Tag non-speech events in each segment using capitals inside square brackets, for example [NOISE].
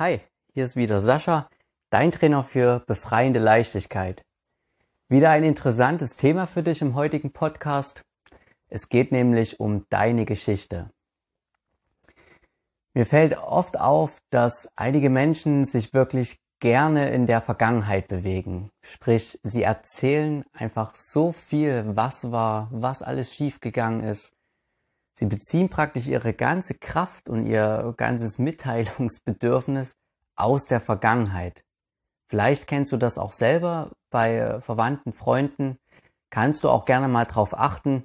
Hi, hier ist wieder Sascha, dein Trainer für befreiende Leichtigkeit. Wieder ein interessantes Thema für dich im heutigen Podcast. Es geht nämlich um deine Geschichte. Mir fällt oft auf, dass einige Menschen sich wirklich gerne in der Vergangenheit bewegen. Sprich, sie erzählen einfach so viel, was war, was alles schiefgegangen ist. Sie beziehen praktisch ihre ganze Kraft und ihr ganzes Mitteilungsbedürfnis aus der Vergangenheit. Vielleicht kennst du das auch selber bei Verwandten, Freunden. Kannst du auch gerne mal darauf achten.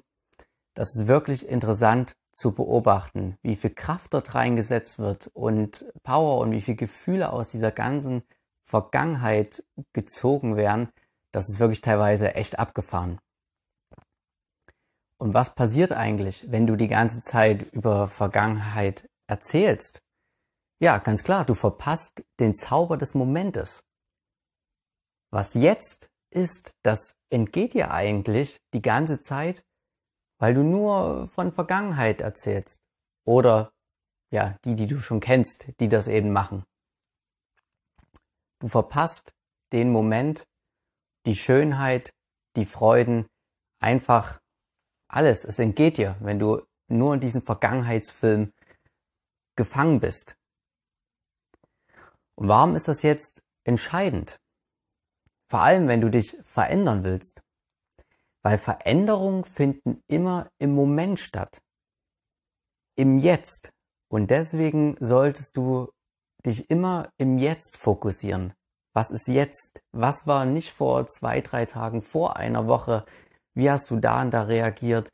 Das ist wirklich interessant zu beobachten, wie viel Kraft dort reingesetzt wird und Power und wie viel Gefühle aus dieser ganzen Vergangenheit gezogen werden. Das ist wirklich teilweise echt abgefahren. Und was passiert eigentlich, wenn du die ganze Zeit über Vergangenheit erzählst? Ja, ganz klar, du verpasst den Zauber des Momentes. Was jetzt ist, das entgeht dir eigentlich die ganze Zeit, weil du nur von Vergangenheit erzählst. Oder ja, die, die du schon kennst, die das eben machen. Du verpasst den Moment, die Schönheit, die Freuden, einfach alles. Es entgeht dir, wenn du nur in diesem Vergangenheitsfilm gefangen bist. Und warum ist das jetzt entscheidend? Vor allem, wenn du dich verändern willst. Weil Veränderungen finden immer im Moment statt. Im Jetzt. Und deswegen solltest du dich immer im Jetzt fokussieren. Was ist jetzt? Was war nicht vor zwei, drei Tagen, vor einer Woche? Wie hast du da und da reagiert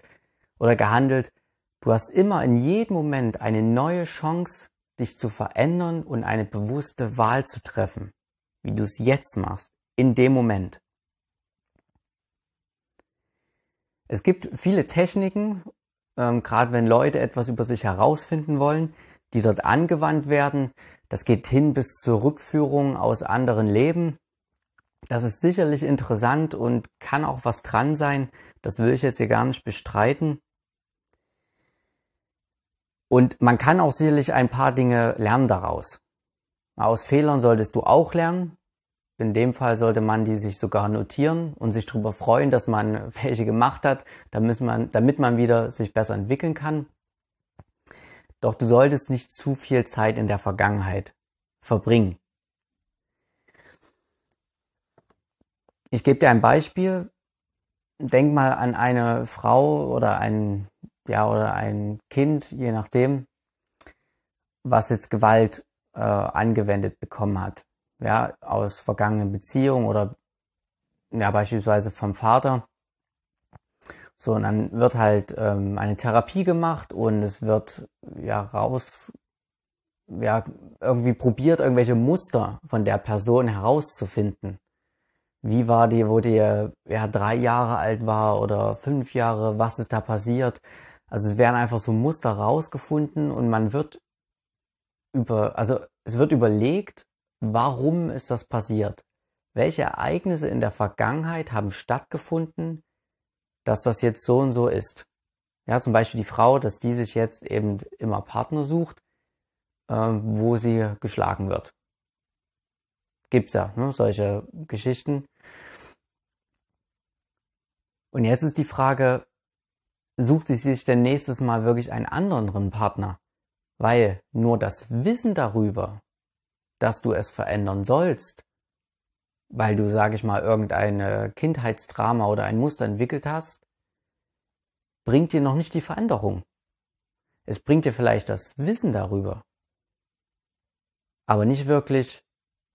oder gehandelt? Du hast immer in jedem Moment eine neue Chance, dich zu verändern und eine bewusste Wahl zu treffen, wie du es jetzt machst, in dem Moment. Es gibt viele Techniken, ähm, gerade wenn Leute etwas über sich herausfinden wollen, die dort angewandt werden. Das geht hin bis zur Rückführung aus anderen Leben. Das ist sicherlich interessant und kann auch was dran sein. Das will ich jetzt hier gar nicht bestreiten. Und man kann auch sicherlich ein paar Dinge lernen daraus. Aus Fehlern solltest du auch lernen. In dem Fall sollte man die sich sogar notieren und sich darüber freuen, dass man [LAUGHS] welche gemacht hat, damit man, damit man wieder sich besser entwickeln kann. Doch du solltest nicht zu viel Zeit in der Vergangenheit verbringen. Ich gebe dir ein Beispiel. Denk mal an eine Frau oder ein, ja, oder ein Kind, je nachdem, was jetzt Gewalt äh, angewendet bekommen hat. Ja, aus vergangenen Beziehungen oder ja, beispielsweise vom Vater. So, und dann wird halt ähm, eine Therapie gemacht und es wird ja raus, ja, irgendwie probiert, irgendwelche Muster von der Person herauszufinden. Wie war die, wo die ja drei Jahre alt war oder fünf Jahre, was ist da passiert? Also es werden einfach so Muster rausgefunden und man wird über, also es wird überlegt, warum ist das passiert? Welche Ereignisse in der Vergangenheit haben stattgefunden, dass das jetzt so und so ist. Ja, zum Beispiel die Frau, dass die sich jetzt eben immer Partner sucht, äh, wo sie geschlagen wird. Gibt's ja, ne, solche Geschichten. Und jetzt ist die Frage, sucht sie sich denn nächstes Mal wirklich einen anderen Partner? Weil nur das Wissen darüber, dass du es verändern sollst, weil du, sag ich mal, irgendein Kindheitsdrama oder ein Muster entwickelt hast, bringt dir noch nicht die Veränderung. Es bringt dir vielleicht das Wissen darüber, aber nicht wirklich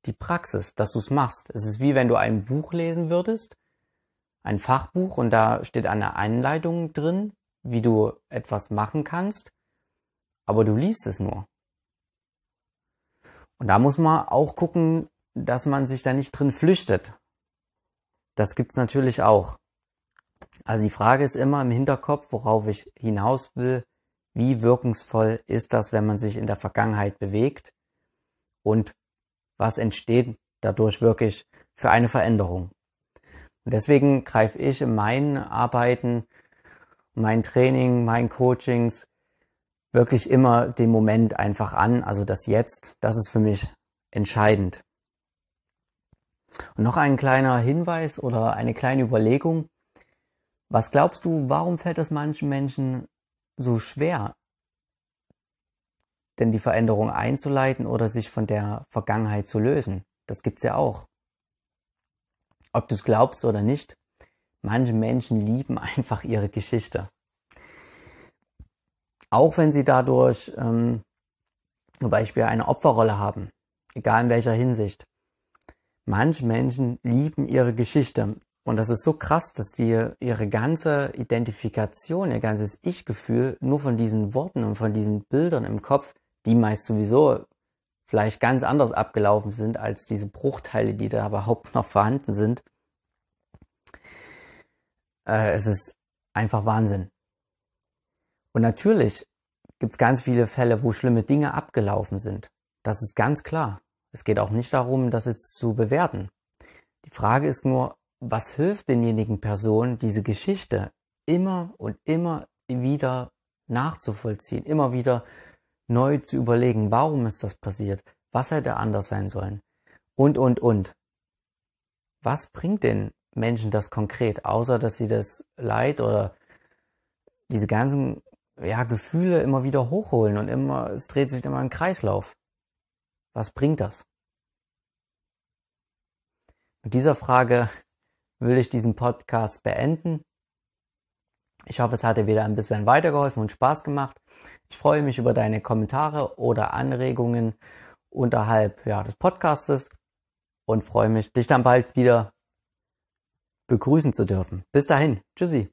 die Praxis, dass du es machst. Es ist wie wenn du ein Buch lesen würdest, ein Fachbuch und da steht eine Anleitung drin, wie du etwas machen kannst, aber du liest es nur. Und da muss man auch gucken, dass man sich da nicht drin flüchtet. Das gibt's natürlich auch. Also die Frage ist immer im Hinterkopf, worauf ich hinaus will, wie wirkungsvoll ist das, wenn man sich in der Vergangenheit bewegt und was entsteht dadurch wirklich für eine Veränderung. Und deswegen greife ich in meinen Arbeiten, mein Training, meinen Coachings wirklich immer den Moment einfach an, also das Jetzt, das ist für mich entscheidend. Und noch ein kleiner Hinweis oder eine kleine Überlegung. Was glaubst du, warum fällt es manchen Menschen so schwer, denn die Veränderung einzuleiten oder sich von der Vergangenheit zu lösen? Das gibt's ja auch. Ob du es glaubst oder nicht, manche Menschen lieben [LAUGHS] einfach ihre Geschichte. Auch wenn sie dadurch ähm, zum Beispiel eine Opferrolle haben, egal in welcher Hinsicht. Manche Menschen lieben ihre Geschichte und das ist so krass, dass die ihre ganze Identifikation, ihr ganzes Ich-Gefühl nur von diesen Worten und von diesen Bildern im Kopf, die meist sowieso vielleicht ganz anders abgelaufen sind als diese Bruchteile, die da überhaupt [LAUGHS] noch vorhanden sind. Äh, es ist einfach Wahnsinn. Und natürlich gibt es ganz viele Fälle, wo schlimme Dinge abgelaufen sind. Das ist ganz klar. Es geht auch nicht darum, das jetzt zu bewerten. Die Frage ist nur, was hilft denjenigen Personen, diese Geschichte immer und immer wieder nachzuvollziehen, immer wieder neu zu überlegen, warum ist das passiert, was hätte anders sein sollen und, und, und. Was bringt den Menschen das konkret, außer dass sie das Leid oder diese ganzen ja, Gefühle immer wieder hochholen und immer, es dreht sich immer im Kreislauf. Was bringt das? Mit dieser Frage will ich diesen Podcast beenden. Ich hoffe, es hat dir wieder ein bisschen weitergeholfen und Spaß gemacht. Ich freue mich über deine Kommentare oder Anregungen unterhalb ja, des Podcastes und freue mich, dich dann bald wieder begrüßen zu dürfen. Bis dahin, tschüssi.